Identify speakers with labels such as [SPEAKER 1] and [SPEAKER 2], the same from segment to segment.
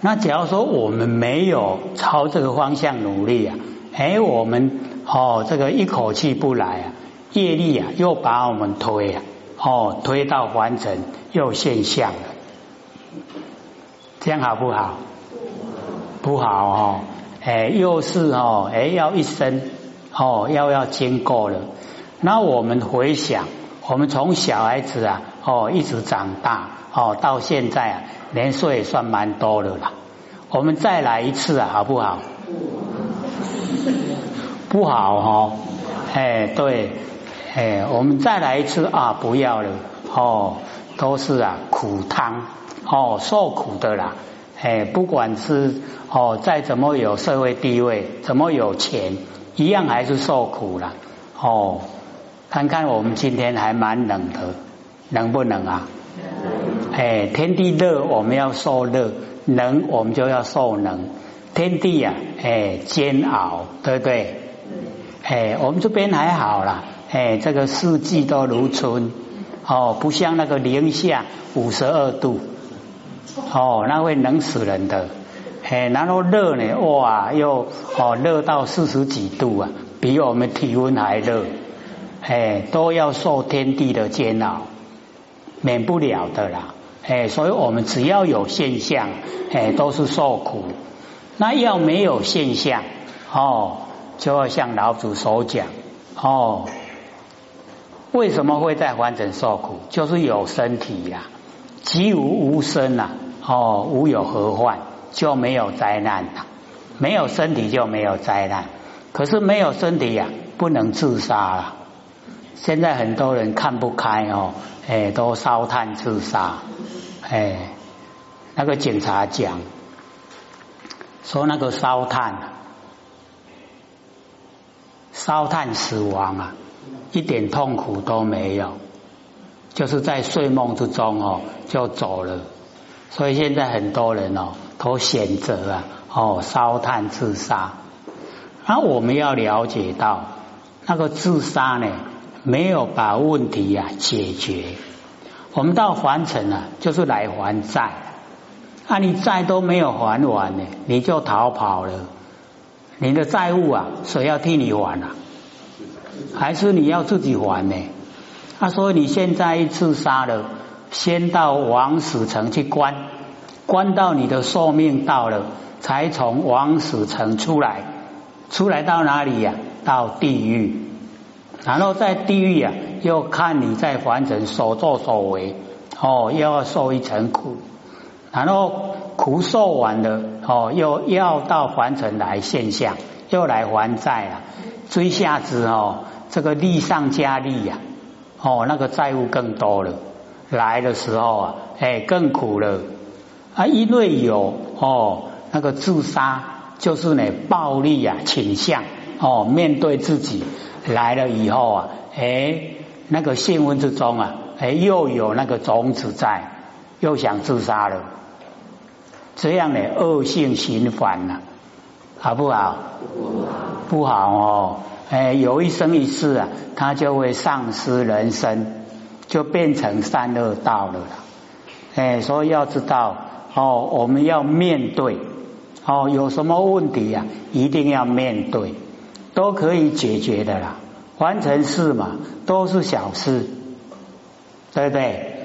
[SPEAKER 1] 那假如说我们没有朝这个方向努力啊，哎，我们哦这个一口气不来啊，业力啊又把我们推啊，哦推到凡尘又现象了，这样好不好？不好哦，哎，又是哦，哎要一生哦要要经过了，那我们回想，我们从小孩子啊哦一直长大哦到现在啊。年岁也算蛮多的啦，我们再来一次啊，好不好？不好哦，哎，对，哎，我们再来一次啊，不要了哦，都是啊苦汤哦，受苦的啦，哎，不管是哦再怎么有社会地位，怎么有钱，一样还是受苦啦哦。看看我们今天还蛮冷的，能不冷啊？哎，天地热，我们要受热；冷，我们就要受冷。天地呀，哎，煎熬，对不对？哎，我们这边还好啦，哎，这个四季都如春，哦，不像那个零下五十二度，哦，那会冷死人的。哎，然后热呢，哇，又哦热到四十几度啊，比我们体温还热。哎，都要受天地的煎熬，免不了的啦。哎，所以我们只要有现象，哎，都是受苦。那要没有现象，哦，就要像老祖所讲，哦，为什么会在凡尘受苦？就是有身体呀，即无无身呐，哦，无有何患？就没有灾难呐。没有身体就没有灾难。可是没有身体呀，不能自杀了。现在很多人看不开哦，哎，都烧炭自杀。哎，那个警察讲说，那个烧炭，烧炭死亡啊，一点痛苦都没有，就是在睡梦之中哦就走了。所以现在很多人哦都选择啊哦烧炭自杀。那我们要了解到，那个自杀呢，没有把问题呀解决。我们到还尘啊，就是来还债。啊，你债都没有还完呢，你就逃跑了。你的债务啊，谁要替你还啊？还是你要自己还呢？他说你现在一自杀了，先到王死城去关，关到你的寿命到了，才从王死城出来。出来到哪里呀？到地狱。然后在地狱啊，又看你在凡尘所作所为，哦，又要受一层苦，然后苦受完了，哦，又要到凡尘来现象，又来还债了，追下子哦，这个利上加利呀，哦，那个债务更多了，来的时候啊，哎，更苦了。啊，因为有哦，那个自杀就是呢暴力啊倾向，哦，面对自己。来了以后啊，哎，那个性温之中啊，哎，又有那个种子在，又想自杀了，这样的恶性循环了，好不好？不好哦，哎，有一生一世啊，他就会丧失人生，就变成三恶道了。哎，所以要知道哦，我们要面对哦，有什么问题呀，一定要面对。都可以解决的啦，完成事嘛，都是小事，对不对？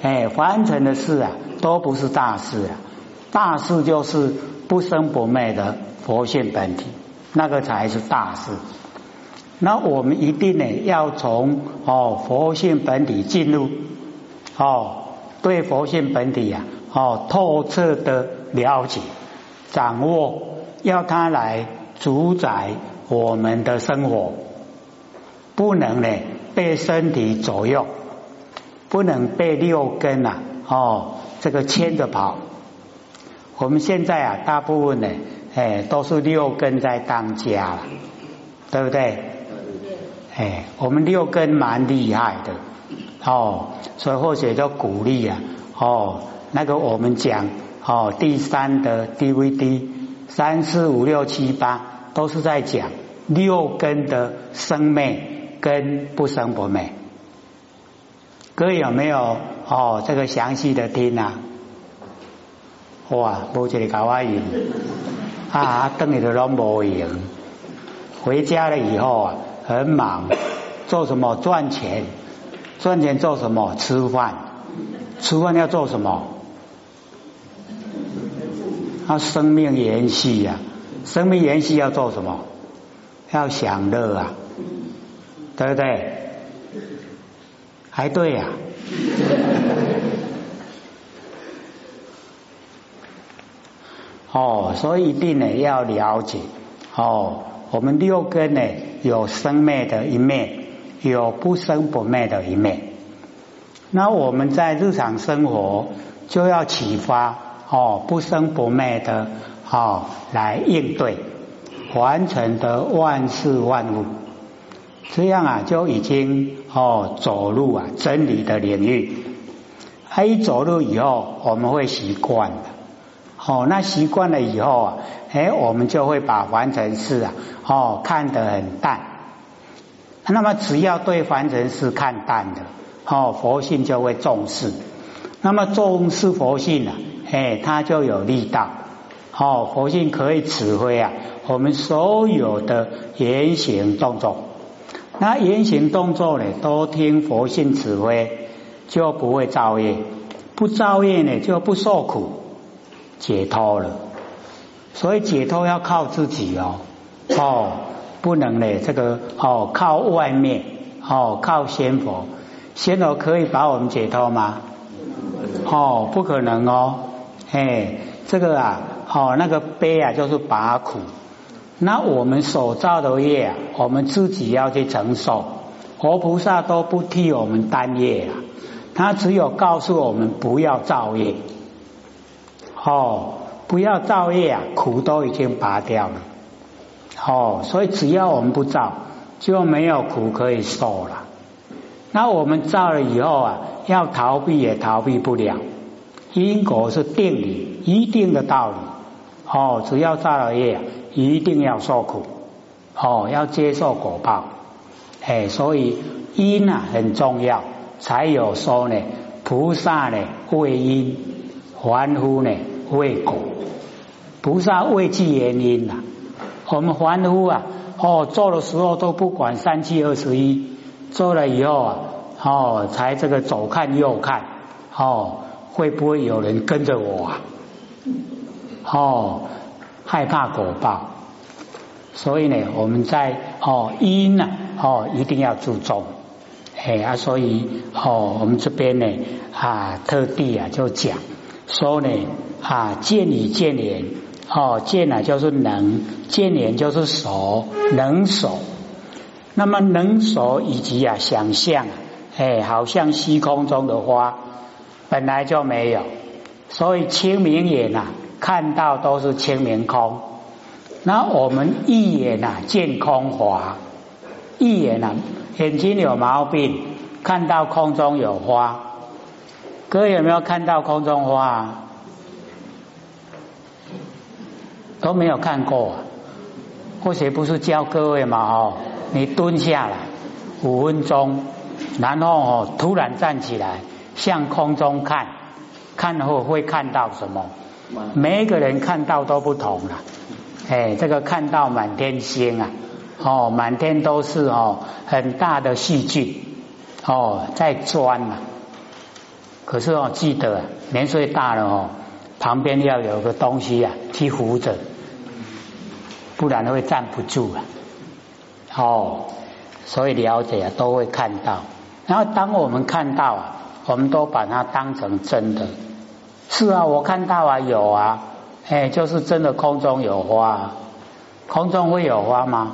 [SPEAKER 1] 哎，完成的事啊，都不是大事啊，大事就是不生不灭的佛性本体，那个才是大事。那我们一定呢，要从哦佛性本体进入，哦对佛性本体呀，哦透彻的了解、掌握，要它来主宰。我们的生活不能呢被身体左右，不能被六根啊哦这个牵着跑。我们现在啊，大部分呢，哎，都是六根在当家了，对不对？哎，我们六根蛮厉害的哦，所以或者叫鼓励啊哦，那个我们讲哦，第三的 DVD 三四五六七八。都是在讲六根的生灭跟不生不灭，各位有没有哦？这个详细的听啊？哇，无一个搞我用，啊，等于都拢无用。回家了以后啊，很忙，做什么赚钱？赚钱做什么？吃饭，吃饭要做什么？啊，生命延续呀，生命延续要做什么？要享乐啊，对不对？还对呀。哦，所以一定呢要了解哦，我们六根呢有生灭的一面，有不生不灭的一面。那我们在日常生活就要启发哦，不生不灭的哦来应对。完成的万事万物，这样啊就已经哦走入啊真理的领域。他一走路以后，我们会习惯的。哦，那习惯了以后啊，哎，我们就会把凡尘事啊哦看得很淡。那么只要对凡尘事看淡的，哦，佛性就会重视。那么重视佛性啊，哎，它就有力道。哦，佛性可以指挥啊，我们所有的言行动作。那言行动作呢，都听佛性指挥，就不会造业。不造业呢，就不受苦，解脱了。所以解脱要靠自己哦，哦，不能呢，这个哦，靠外面哦，靠仙佛，仙佛可以把我们解脱吗？哦，不可能哦，哎，这个啊。哦，那个悲啊，就是拔苦。那我们所造的业啊，我们自己要去承受。活菩萨都不替我们担业啊，他只有告诉我们不要造业。哦，不要造业啊，苦都已经拔掉了。哦，所以只要我们不造，就没有苦可以受了。那我们造了以后啊，要逃避也逃避不了。因果是定理，一定的道理。哦，只要造了业，一定要受苦，哦，要接受果报，哎，所以因啊很重要，才有说呢，菩萨呢为因，凡夫呢为果，菩萨为具原因呐，我们凡夫啊，哦，做的时候都不管三七二十一，做了以后啊，哦，才这个左看右看，哦，会不会有人跟着我啊？哦，害怕果报，所以呢，我们在哦因呢哦一定要注重，哎啊，所以哦我们这边呢啊特地啊就讲说呢啊见理见言哦见呢就是能见言就是守能手，那么能手以及啊想象哎好像虚空中的花本来就没有，所以清明眼呐。看到都是清明空，那我们一眼呐见空华，一眼呐眼睛有毛病，看到空中有花，各位有没有看到空中花？都没有看过，啊或许不是教各位嘛哦，你蹲下来五分钟，然后哦突然站起来向空中看，看后会看到什么？每一个人看到都不同了，哎，这个看到满天星啊，哦，满天都是哦，很大的细菌哦，在钻啊。可是哦，记得年岁大了哦，旁边要有个东西啊，去扶着，不然会站不住啊。哦，所以了解啊，都会看到。然后当我们看到啊，我们都把它当成真的。是啊，我看到啊，有啊，哎，就是真的空中有花，空中会有花吗？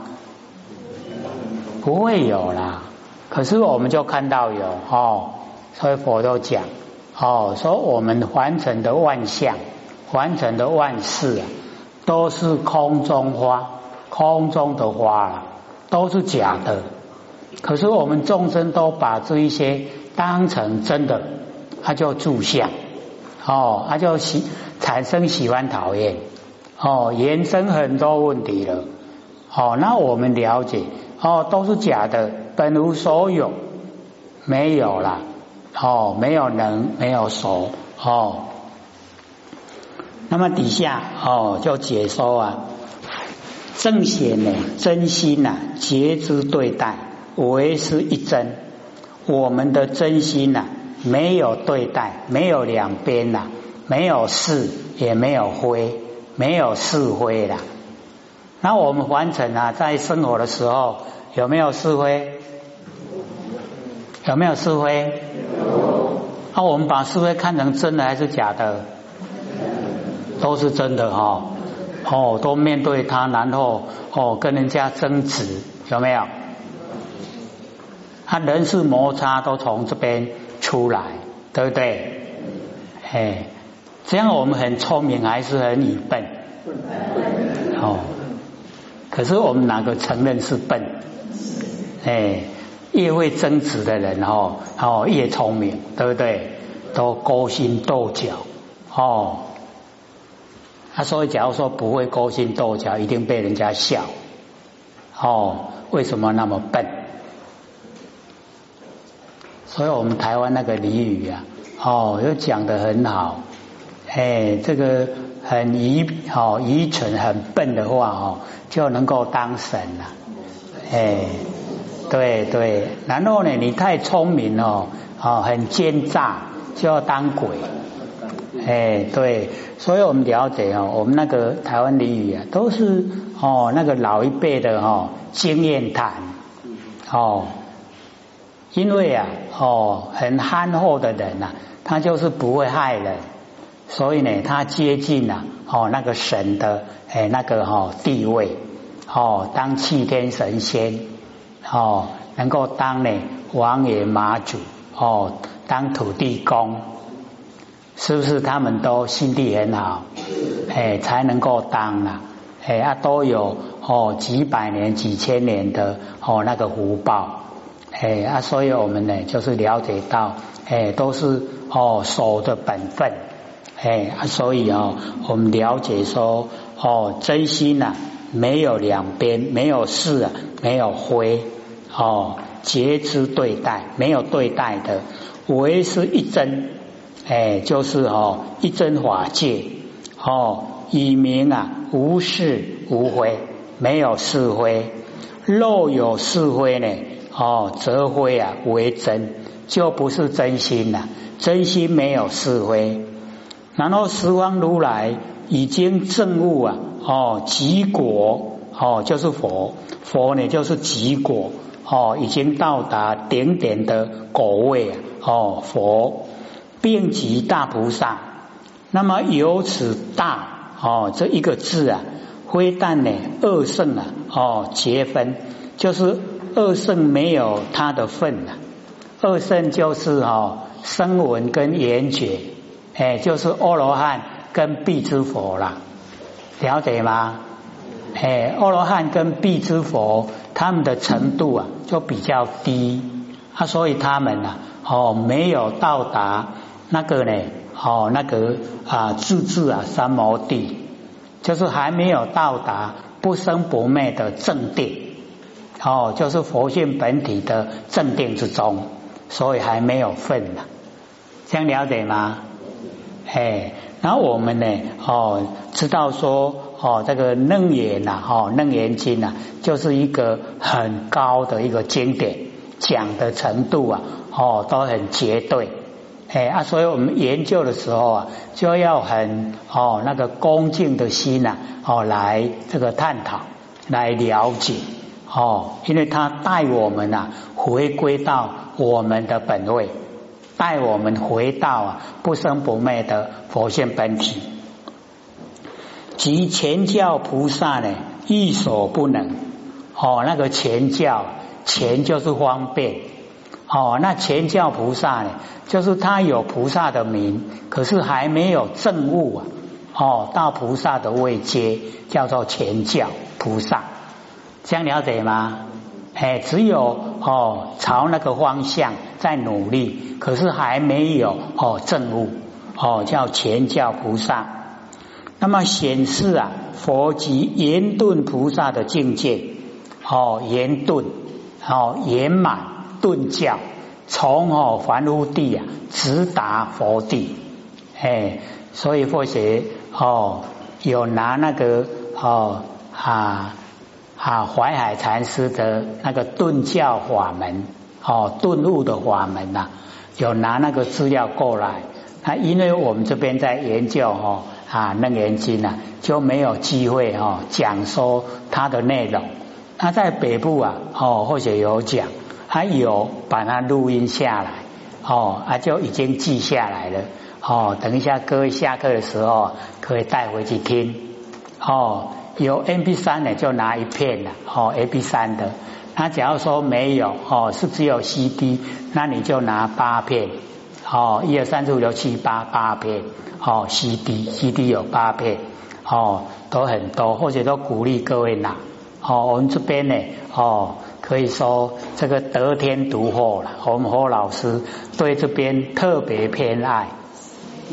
[SPEAKER 1] 不会有啦。可是我们就看到有哦，所以佛都讲哦，说我们凡尘的万象，凡尘的万事啊，都是空中花，空中的花啊都是假的。可是我们众生都把这一些当成真的，它叫住相。哦，他就喜产生喜欢讨厌，哦，延伸很多问题了。哦，那我们了解，哦，都是假的，本无所有，没有了，哦，没有能，没有所，哦，那么底下哦，就解说啊，正显呢，真心呐，节之对待，唯是一真。我们的真心呐，没有对待，没有两边呐，没有是，也没有非，没有是非啦。那我们完成啊，在生活的时候有没有是非？有没有是非？那我们把是非看成真的还是假的？都是真的哈。哦，都面对他，然后哦跟人家争执，有没有？他人事摩擦都从这边出来，对不对？哎，这样我们很聪明还是很愚笨？哦。可是我们哪个承认是笨？哎，越会争执的人哦，哦越聪明，对不对？都勾心斗角哦。他所以假如说不会勾心斗角，一定被人家笑。哦，为什么那么笨？所以我们台湾那个俚语啊，哦，又讲的很好。哎，这个。很愚哦愚蠢很笨的话哦就能够当神了，哎，对对，然后呢你太聪明哦哦很奸诈就要当鬼，哎对，所以我们了解哦，我们那个台湾俚语啊都是哦那个老一辈的哦经验谈哦，因为啊哦很憨厚的人呐，他就是不会害人。所以呢，他接近了哦那个神的哎那个哈地位哦，当气天神仙哦，能够当呢王爷马祖哦，当土地公，是不是他们都心地很好？哎，才能够当啊，哎啊都有哦几百年几千年的哦那个福报，哎啊，所以我们呢就是了解到哎都是哦守的本分。哎啊，所以哦，我们了解说哦，真心呐，没有两边，没有是啊，没有非哦，节之对待，没有对待的，唯是一真，哎，就是哦，一真法界哦，以明啊，无是无非，没有是非，若有是非呢，哦，则非啊为真，就不是真心了，真心没有是非。然后十方如来已经证悟啊，哦，极果哦，就是佛，佛呢就是极果哦，已经到达顶点的果位啊，哦，佛并极大菩萨。那么由此大哦这一个字啊，非但呢二圣啊，哦结分，就是二圣没有他的份啊，二圣就是哦声闻跟缘觉。哎，就是阿罗汉跟必之佛啦，了解吗？哎，阿罗汉跟必之佛，他们的程度啊就比较低啊，所以他们呢，哦，没有到达那个呢，哦，那个啊，自治啊，三摩地，就是还没有到达不生不灭的正定，哦，就是佛性本体的正定之中，所以还没有份呢，这样了解吗？哎，然后我们呢，哦，知道说，哦，这个楞严呐，哦，楞严经呐，就是一个很高的一个经典，讲的程度啊，哦，都很绝对，哎啊，所以我们研究的时候啊，就要很哦那个恭敬的心呐，哦，来这个探讨，来了解，哦，因为他带我们呐，回归到我们的本位。带我们回到啊不生不灭的佛性本体，即前教菩萨呢亦所不能哦。那个前教前就是方便哦，那前教菩萨呢，就是他有菩萨的名，可是还没有证悟啊哦，到菩萨的位阶叫做前教菩萨，这样了解吗？哎，只有哦朝那个方向在努力，可是还没有哦证悟哦叫前教菩萨。那么显示啊佛及圆顿菩萨的境界哦圆顿哦圆满顿教，从哦凡夫地啊直达佛地。哎，所以佛学哦，有拿那个哦啊啊淮海禅师的那个顿教法门哦顿悟的法门呐，有拿那个资料过来。那因为我们这边在研究哦啊楞严经呐，就没有机会哦讲说它的内容。他在北部啊哦或许有讲，他有把它录音下来哦啊就已经记下来了哦。等一下各位下课的时候可以带回去听哦。有 M P 三的就拿一片了哦 A P 三的。那假如说没有哦是只有 C D，那你就拿八片。哦，一二三四五六七八八片，哦，C D C D 有八片，哦，都很多，或者都鼓励各位拿，哦，我们这边呢，哦，可以说这个得天独厚了，我们何老师对这边特别偏爱，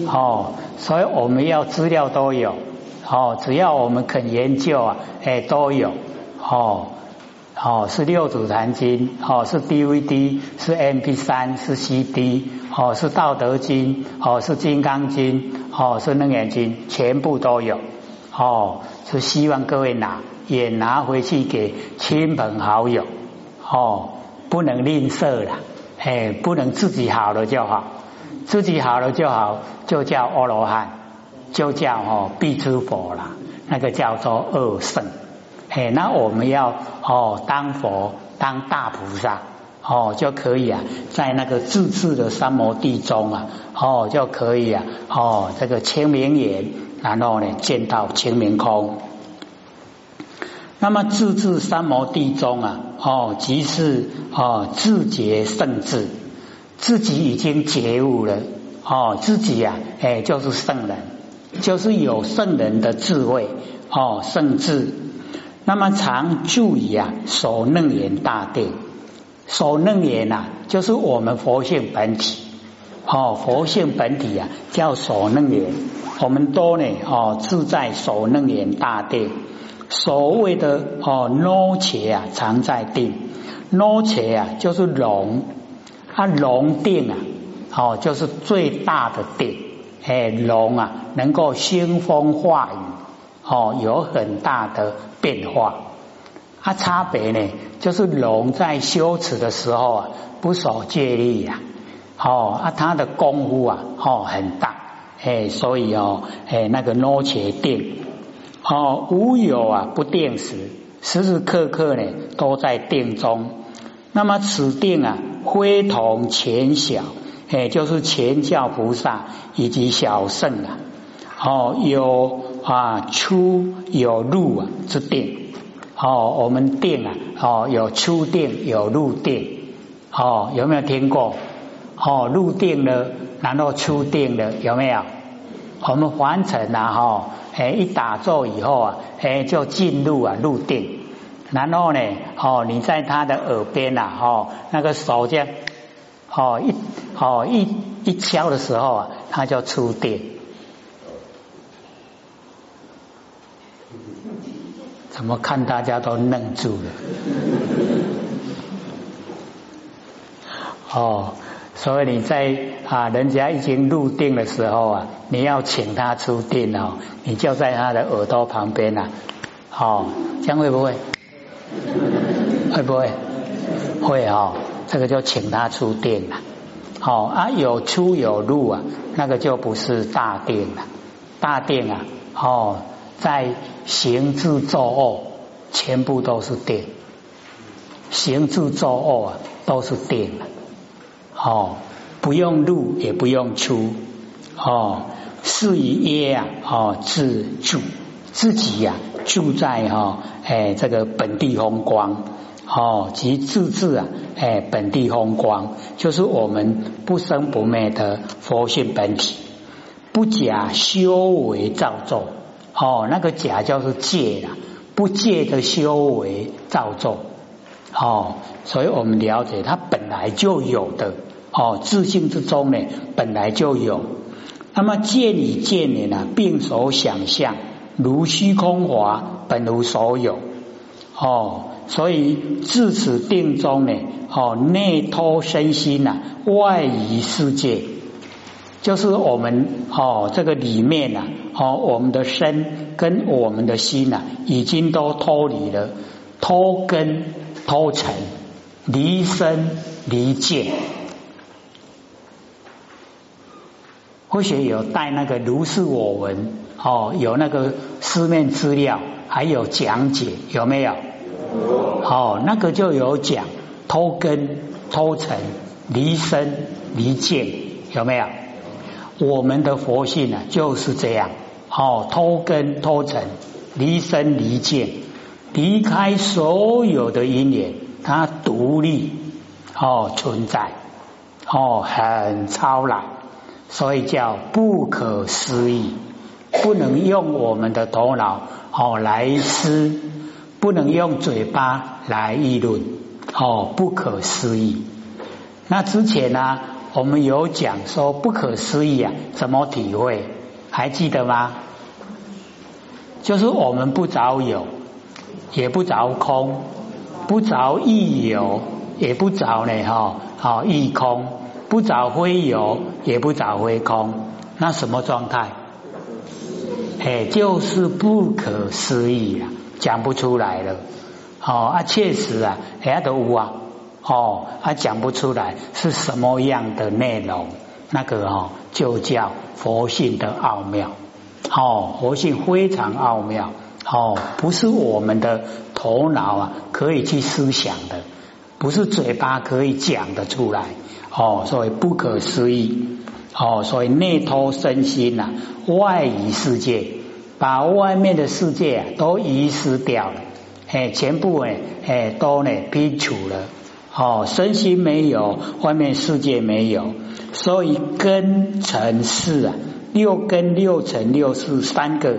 [SPEAKER 1] 哦，所以我们要资料都有，哦，只要我们肯研究啊，哎，都有，哦。哦，是六祖坛经，哦，是 DVD，是 MP 三，是 CD，哦，是道德经，哦，是金刚经，哦，是楞严经，全部都有。哦，是希望各位拿，也拿回去给亲朋好友。哦，不能吝啬了，哎，不能自己好了就好，自己好了就好，就叫阿罗汉，就叫哦必知佛啦，那个叫做二圣。哎，那我们要哦当佛当大菩萨哦就可以啊，在那个自治的三摩地中啊哦就可以啊哦这个清明眼，然后呢见到清明空。那么自治三摩地中啊哦即是哦自觉圣智，自己已经觉悟了哦自己呀哎就是圣人，就是有圣人的智慧哦圣智。那么常注意啊，守楞严大定，守楞严呐，就是我们佛性本体哦，佛性本体啊，叫守楞严。我们都呢哦，自在守楞严大定。所谓的哦，罗切啊，常在定，罗切啊，就是龙，它龙定啊，哦，就是最大的定。哎，龙啊，能够兴风化雨。哦，有很大的变化。它差别呢，就是龙在修持的时候啊，不守戒律呀。哦，啊，他的功夫啊，哦，很大。哎，所以哦，哎，那个罗切定，哦，无有啊，不定时，时时刻刻呢，都在定中。那么此定啊，非同前小，哎，就是前教菩萨以及小圣啊。哦，有。啊，出有入啊之定，哦，我们定啊，哦，有出定有入定，哦，有没有听过？哦，入定了，然后出定了，有没有？我们完成了哈，哎，一打坐以后啊，哎，就进入啊入定，然后呢，哦，你在他的耳边呐，哦，那个手这样，哦一，哦一一敲的时候啊，他就出定。怎么看大家都愣住了？哦，所以你在啊，人家已经入定的时候啊，你要请他出定哦，你就在他的耳朵旁边呐。哦，这样会不会？会不会？会哦，这个就请他出殿了。好啊，有出有入啊，那个就不是大殿了。大殿啊，哦。在行至坐卧，全部都是殿；行至坐卧啊，都是殿了哦，不用入，也不用出。哦，是以耶啊，哦，自住自己呀，住在哈，哎，这个本地风光。哦，即自治啊，哎，本地风光，就是我们不生不灭的佛性本体，不假修为造作。哦，那个假就是戒了，不戒的修为造作。哦，所以我们了解它本来就有的。哦，自信之中呢，本来就有。那么戒理戒理呢，并所想象，如虚空华，本无所有。哦，所以自此定中呢，哦，内托身心呐，外移世界，就是我们哦，这个里面呐。哦，我们的身跟我们的心呐，已经都脱离了，脱根脱尘，离身离界。或许有带那个如是我闻哦，有那个书面资料，还有讲解，有没有？哦，那个就有讲偷根偷尘离身离见，有没有？我们的佛性呢就是这样，哦，偷根偷尘离身离见，离开所有的因缘，它独立哦存在，哦很超然。所以叫不可思议，不能用我们的头脑哦来思，不能用嘴巴来议论哦，不可思议。那之前呢，我们有讲说不可思议啊，怎么体会？还记得吗？就是我们不着有，也不着空，不着亦有，也不着呢哈，好亦空。不找非有，也不找非空，那什么状态？哎，就是不可思议啊，讲不出来了。哦啊，确实啊，人家都无啊，哦，啊讲不出来是什么样的内容？那个哦，就叫佛性的奥妙。哦，佛性非常奥妙。哦，不是我们的头脑啊可以去思想的，不是嘴巴可以讲得出来。哦，所以不可思议。哦，所以内托身心呐，外移世界，把外面的世界都遗失掉了，哎，全部哎哎都呢摒除了。哦，身心没有，外面世界没有，所以根尘世啊，六根六尘六世三个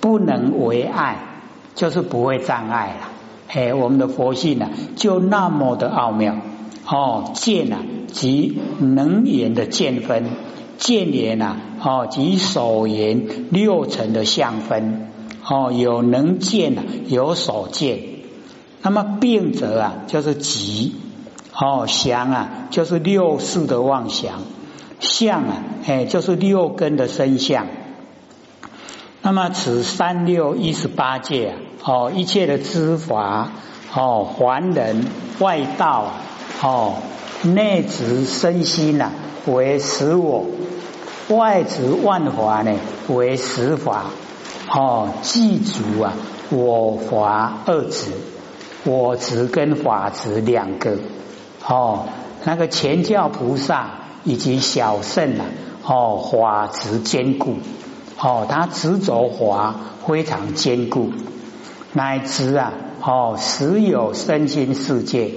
[SPEAKER 1] 不能为爱，就是不会障碍了。哎，我们的佛性呢，就那么的奥妙。哦，见啊，即能言的见分；见言啊，哦，即所言六层的相分。哦，有能见啊，有所见。那么病者啊，就是即哦，想啊，就是六世的妄想；相啊，哎，就是六根的身相。那么此三六一十八界啊，哦，一切的知法哦，凡人外道。哦，内执身心呐为实我，外执万法呢为实法。哦，记住啊，我法二执，我执跟法执两个。哦，那个前教菩萨以及小圣啊，哦，法执坚固。哦，他执着法非常坚固，乃至啊，哦，实有身心世界。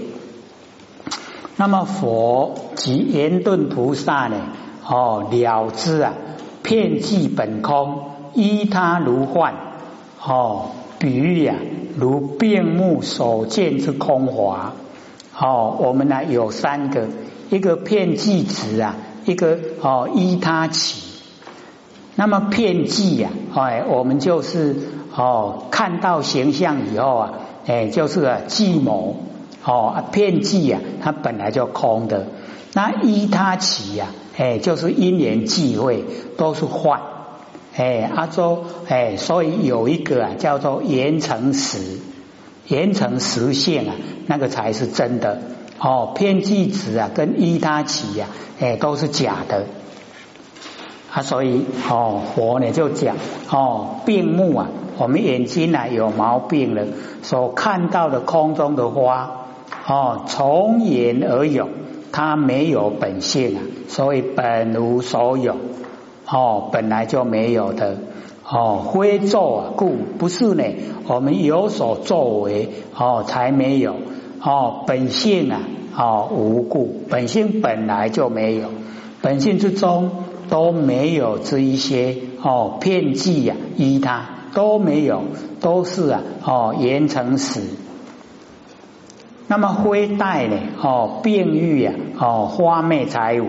[SPEAKER 1] 那么佛及圆顿菩萨呢？哦，了知啊，遍计本空，依他如幻。哦，比喻啊，如变目所见之空华。哦，我们呢有三个，一个片计值啊，一个哦依他起。那么片计呀，哎，我们就是哦看到形象以后啊，哎，就是计谋。哦，片计呀，它本来就空的。那依他起呀，哎，就是因缘际会都是幻。哎，阿周，哎，所以有一个啊，叫做言成实，言成实现啊，那个才是真的。哦，片计值啊，跟依他起呀，哎，都是假的。啊，所以哦，佛呢就讲哦，病目啊，我们眼睛呢有毛病了，所看到的空中的花。哦，从言而有，它没有本性啊，所以本无所有。哦，本来就没有的。哦，非作啊，故不是呢。我们有所作为，哦，才没有。哦，本性啊，哦，无故，本性本来就没有。本性之中都没有这一些哦，片剂呀，依他都没有，都是啊，哦，言成死。那么灰带呢？哦，病愈啊，哦，花灭财无，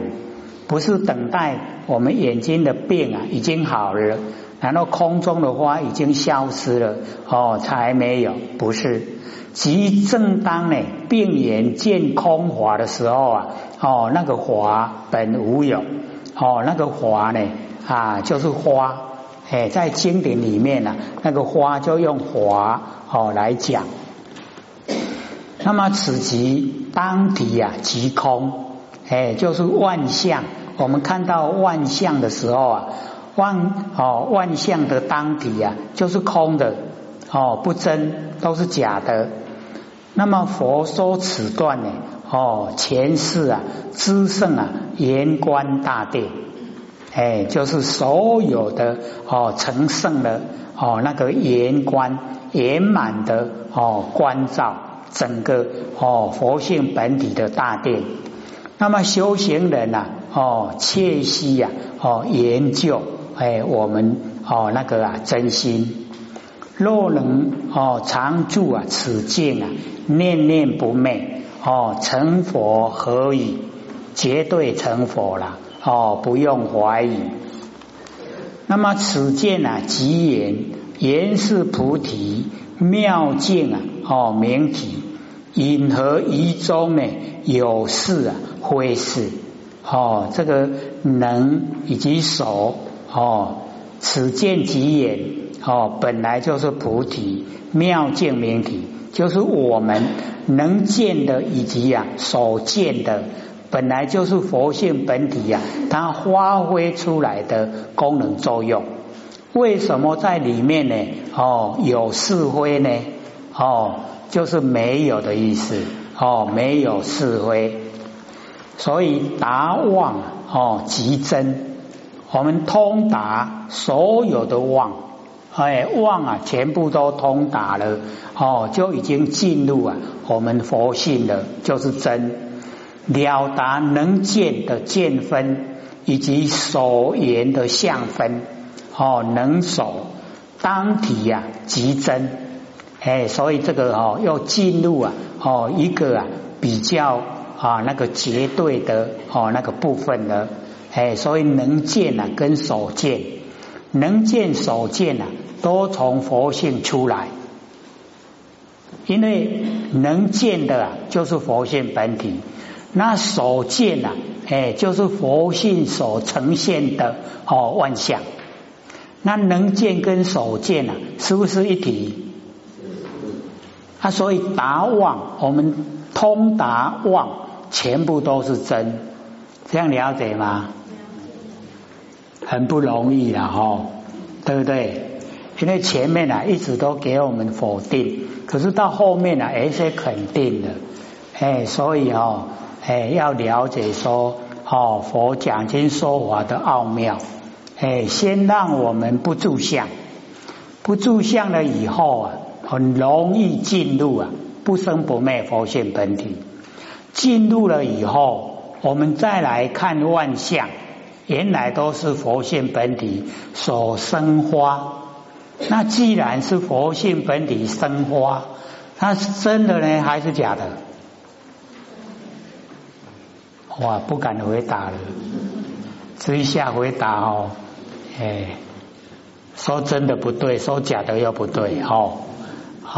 [SPEAKER 1] 不是等待我们眼睛的病啊已经好了，然后空中的花已经消失了，哦，才没有，不是。即正当呢病眼见空华的时候啊，哦，那个华本无有，哦，那个华呢啊就是花，哎，在经典里面呢，那个花就用华哦来讲。那么此即当体啊，即空，哎，就是万象。我们看到万象的时候啊，万哦万象的当体啊，就是空的哦，不真，都是假的。那么佛说此段呢，哦，前世啊，知圣啊，圆观大殿，哎，就是所有的哦成圣的哦那个圆观圆满的哦观照整个哦佛性本体的大殿。那么修行人呐。哦，切息呀！哦，研究哎，我们哦那个啊，真心若能哦常住啊此境啊，念念不灭哦，成佛何以？绝对成佛了哦，不用怀疑。那么此见啊，即言言是菩提妙境啊，哦明体隐和一中呢，有事啊，非事。哦，这个能以及手哦，此见即眼哦，本来就是菩提妙见明体，就是我们能见的以及呀所见的，本来就是佛性本体呀，它发挥出来的功能作用。为什么在里面呢？哦，有是非呢？哦，就是没有的意思。哦，没有是非。所以达妄哦即真，我们通达所有的妄，哎妄啊全部都通达了哦，就已经进入啊我们佛性的就是真了达能见的见分，以及所言的相分哦能守当体呀即真，哎所以这个哦要进入啊哦一个啊比较。啊，那个绝对的哦，那个部分呢，哎，所以能见啊，跟所见，能见所见啊，都从佛性出来，因为能见的啊，就是佛性本体，那所见啊，哎，就是佛性所呈现的哦万象，那能见跟所见啊，是不是一体？啊，所以达望，我们通达望。全部都是真，这样了解吗？很不容易了哈，对不对？因为前面啊一直都给我们否定，可是到后面啊也是肯定的，哎，所以哦，哎要了解说哦佛讲经说法的奥妙，哎，先让我们不住相，不住相了以后啊，很容易进入啊不生不灭佛性本体。进入了以后，我们再来看万象，原来都是佛性本体所生花。那既然是佛性本体生花，那是真的呢，还是假的？哇，不敢回答了，这一下回答哦，哎，说真的不对，说假的又不对，哦，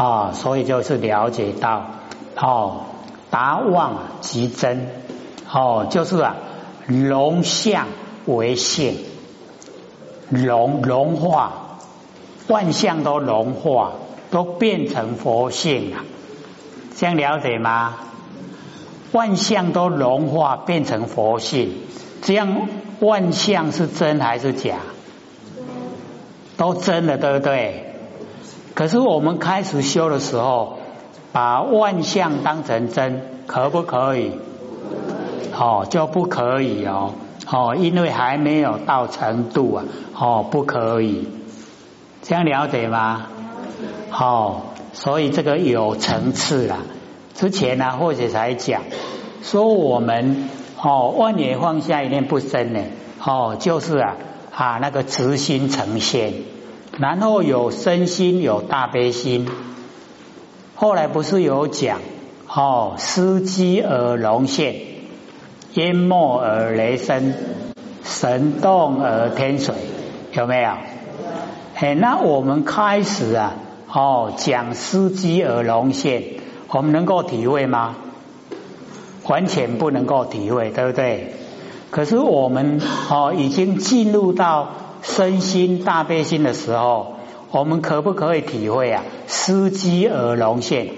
[SPEAKER 1] 啊，所以就是了解到，哦。达妄即真，哦，就是啊，融相为性，融融化，万象都融化，都变成佛性了，这样了解吗？万象都融化变成佛性，这样万象是真还是假？都真的，对不对？可是我们开始修的时候。把万象当成真，可不可以？哦，就不可以哦，哦，因为还没有到程度啊，哦，不可以，这样了解吗？哦，所以这个有层次了。之前呢，或者才讲说我们哦，万年放下一念不生呢，哦，就是啊啊那个慈心成仙，然后有身心，有大悲心。后来不是有讲哦，司机而龙现，淹没而雷声，神动而天水，有没有？哎，那我们开始啊，哦，讲司机而龙现，我们能够体会吗？完全不能够体会，对不对？可是我们哦，已经进入到身心大悲心的时候，我们可不可以体会啊？司机而龙现